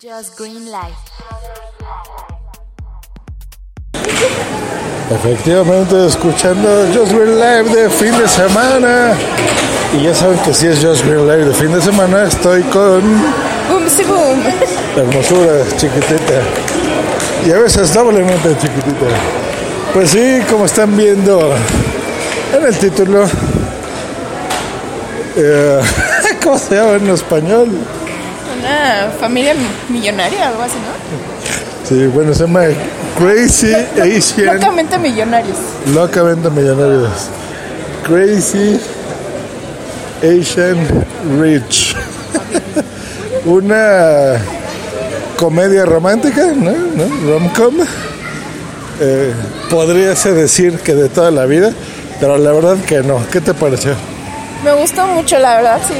Just Green Light. Efectivamente, escuchando Just Green Live de fin de semana. Y ya saben que si es Just Green Live de fin de semana, estoy con Boom, sí, boom. la hermosura chiquitita. Y a veces doblemente chiquitita. Pues sí, como están viendo en el título. eh, ¿Cómo se llama en español? Una familia millonaria, algo así, ¿no? Sí, bueno, se llama Crazy Asian. Locamente millonarios. Locamente millonarios. Crazy Asian Rich. Una comedia romántica, ¿no? ¿No? Rom-com. Eh, podríase decir que de toda la vida, pero la verdad que no. ¿Qué te pareció? Me gustó mucho, la verdad, sí,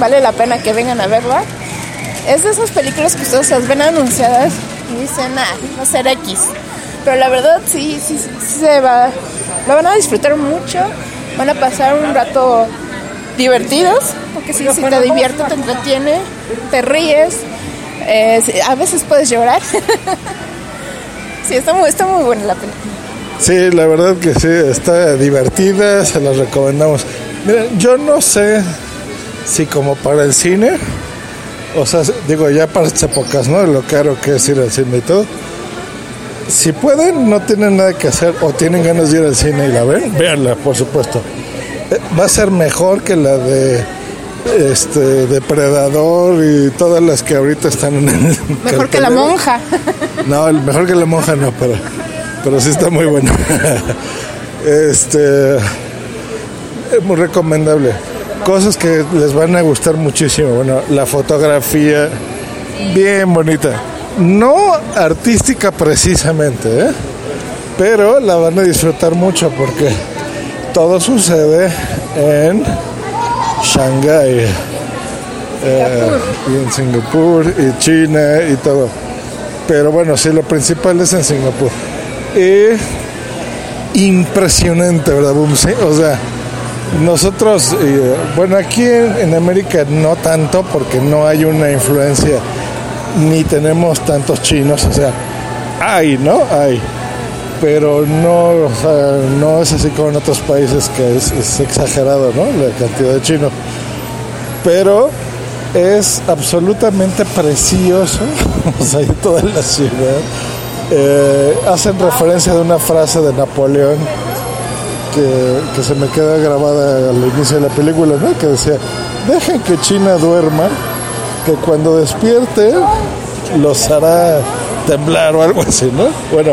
vale la pena que vengan a verla. Es de esas películas que ustedes las ven anunciadas y dicen, ah, va a ser X. Pero la verdad, sí, sí, sí, sí se va, la van a disfrutar mucho, van a pasar un rato divertidos, porque sí, sí te divierte, te entretiene, te ríes, eh, a veces puedes llorar. sí, está muy, está muy buena la película. Sí, la verdad que sí, está divertida, se las recomendamos. Miren, yo no sé si como para el cine, o sea, digo ya para épocas, ¿no? Lo caro que es ir al cine y todo. Si pueden, no tienen nada que hacer o tienen ganas de ir al cine y la ven, véanla, por supuesto. Eh, Va a ser mejor que la de este Depredador y todas las que ahorita están en el Mejor que la monja. No, el mejor que la monja no, pero, pero sí está muy bueno. Este es muy recomendable. Cosas que les van a gustar muchísimo. Bueno, la fotografía bien bonita. No artística precisamente, ¿eh? pero la van a disfrutar mucho porque todo sucede en Shanghái. eh, y en Singapur y China y todo. Pero bueno, sí, lo principal es en Singapur. Y impresionante, ¿verdad, Boom? O sea, nosotros, eh, bueno, aquí en, América no tanto porque no hay una influencia ni tenemos tantos chinos, o sea, hay, ¿no? Hay. Pero no, o sea, no es así como en otros países que es, exagerado, ¿no? La cantidad de chinos. Pero es absolutamente precioso, o sea, toda la ciudad. Eh, hacen referencia de una frase de Napoleón que, que se me queda grabada al inicio de la película, ¿no? Que decía, dejen que China duerma, que cuando despierte los hará temblar o algo así, ¿no? Bueno,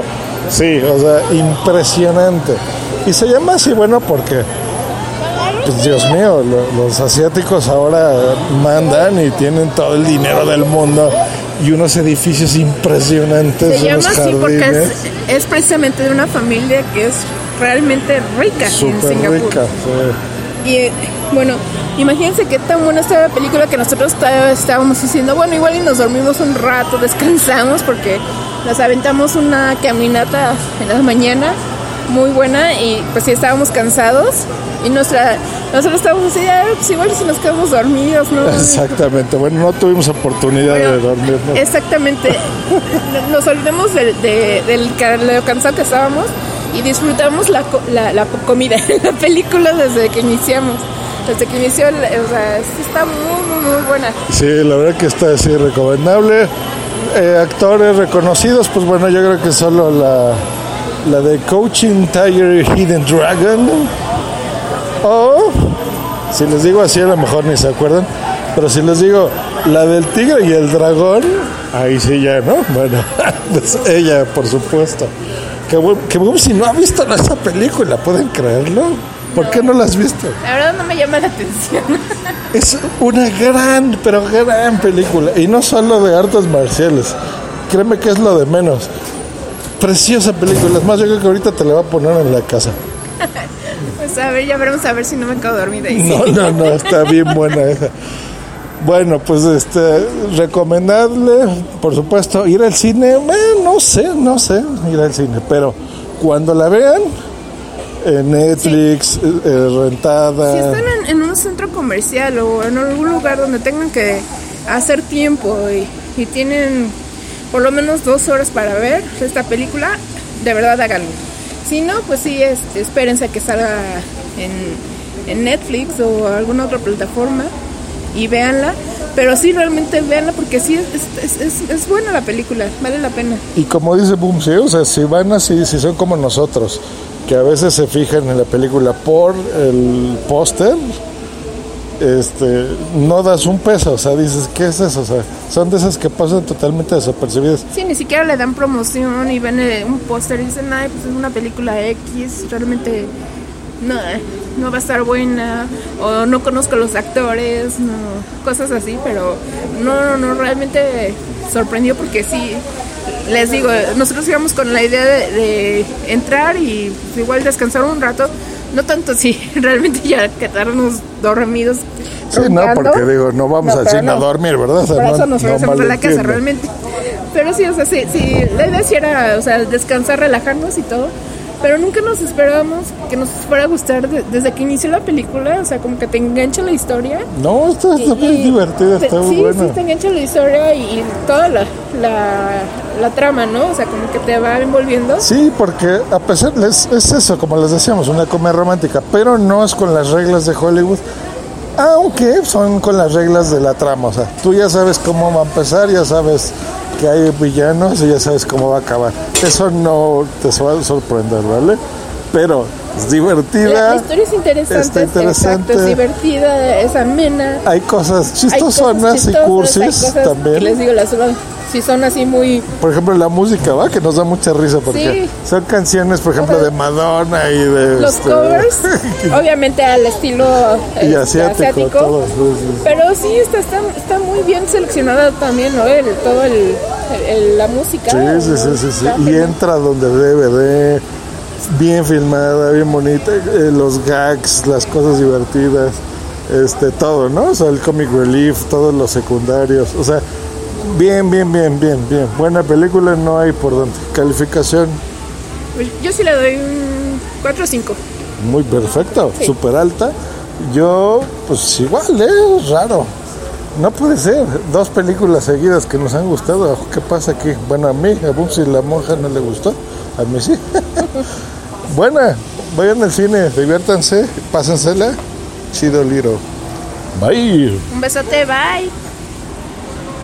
sí, o sea, impresionante. Y se llama así, bueno, porque pues Dios mío, lo- los asiáticos ahora mandan y tienen todo el dinero del mundo y unos edificios impresionantes, Se llama unos así porque es precisamente de una familia que es realmente rica en súper Singapur. ricas. sí. Y eh, bueno, imagínense qué tan buena está la película que nosotros está- estábamos diciendo, bueno, igual y nos dormimos un rato, descansamos porque nos aventamos una caminata en la mañana muy buena y pues sí estábamos cansados y nuestra nosotros estábamos así, "Ah, pues igual si nos quedamos dormidos, ¿no? Exactamente, bueno, no tuvimos oportunidad de dormir. ¿no? Exactamente. Nos olvidamos de, de- del lo cansado que estábamos y disfrutamos la, la, la comida, la película desde que iniciamos. Desde que inició, o sea, está muy, muy, muy buena. Sí, la verdad que está así recomendable. Eh, actores reconocidos, pues bueno, yo creo que solo la, la de Coaching Tiger Hidden Dragon. O, si les digo así, a lo mejor ni se acuerdan. Pero si les digo la del tigre y el dragón, ahí sí ya, ¿no? Bueno, pues ella, por supuesto. Que, que si no ha visto esa película, ¿pueden creerlo? ¿Por qué no la has visto? La verdad no me llama la atención. Es una gran, pero gran película. Y no solo de artes marciales. Créeme que es lo de menos. Preciosa película. Es más, yo creo que ahorita te la voy a poner en la casa. Pues a ver, ya veremos a ver si no me quedo dormida. Sí. No, no, no, está bien buena esa. Bueno, pues este, recomendable, por supuesto, ir al cine. eh, no sé, no sé, ir al cine. Pero cuando la vean, en Netflix, eh, eh, rentada. Si están en, en un centro comercial o en algún lugar donde tengan que hacer tiempo y y tienen por lo menos dos horas para ver esta película, de verdad háganlo. Si no, pues sí, este, espérense a que salga en, en Netflix o alguna otra plataforma y véanla. Pero sí, realmente véanla porque sí, es, es, es, buena la película, vale la pena. Y como dice Boom, sí, o sea, si van así, si son como nosotros, que a veces se fijan en la película por el póster, este, no das un peso, o sea, dices, ¿qué es eso? O sea, son de esas que pasan totalmente desapercibidas. Sí, ni siquiera le dan promoción y ven eh, un póster y dicen, ay, pues es una película X, realmente no, no va a estar buena, o no conozco a los actores, no, cosas así, pero no, no, no, realmente sorprendió porque sí, les digo, nosotros íbamos con la idea de, de entrar y pues, igual descansar un rato, no tanto si realmente ya quedarnos dormidos. Sí, no, porque digo, no vamos al cine a dormir, ¿verdad? O sea, Por eso nos regresamos a la casa realmente. Pero sí, o sea, sí, sí, la idea sí era, o sea, descansar, relajarnos y todo pero nunca nos esperábamos que nos fuera a gustar desde que inició la película, o sea, como que te engancha la historia. No, está, está muy divertida, está muy sí, buena. Sí, te engancha la historia y, toda la, la, la, trama, ¿no? O sea, como que te va envolviendo. Sí, porque a pesar, es, es eso, como les decíamos, una comedia romántica, pero no es con las reglas de Hollywood. Aunque son con las reglas de la trama, o sea, tú ya sabes cómo va a empezar, ya sabes que hay villanos y ya sabes cómo va a acabar. Eso no te va a sorprender, ¿vale? Pero es divertida. La, historia es interesante. Está interesante. es divertida, es amena. Hay cosas chistosonas y cursis también. les digo, las si son así muy... Por ejemplo, la música, ¿va? Que nos da mucha risa porque son canciones, por ejemplo, de Madonna y de... Los este... covers, obviamente al estilo y este, asiático. pero sí, está, está, está, muy bien seleccionada también, ¿no? El, todo el, el, la música. Sí, sí, sí, sí, sí. Y entra donde debe de... Bien filmada, bien bonita, eh, los gags, las cosas divertidas, este, todo, ¿no? O sea, el comic relief, todos los secundarios, o sea, Bien, bien, bien, bien, bien. Buena película, no hay por dónde. Calificación. Pues yo sí le doy un 4 o 5. Muy perfecto, sí. súper alta. Yo, pues igual, ¿eh? es raro. No puede ser. Dos películas seguidas que nos han gustado. ¿Qué pasa aquí? Bueno, a mí, a Bumsy la monja no le gustó. A mí sí. Buena. Vayan al cine, diviértanse, pásensela. Chido Liro. Bye. Un besote, bye.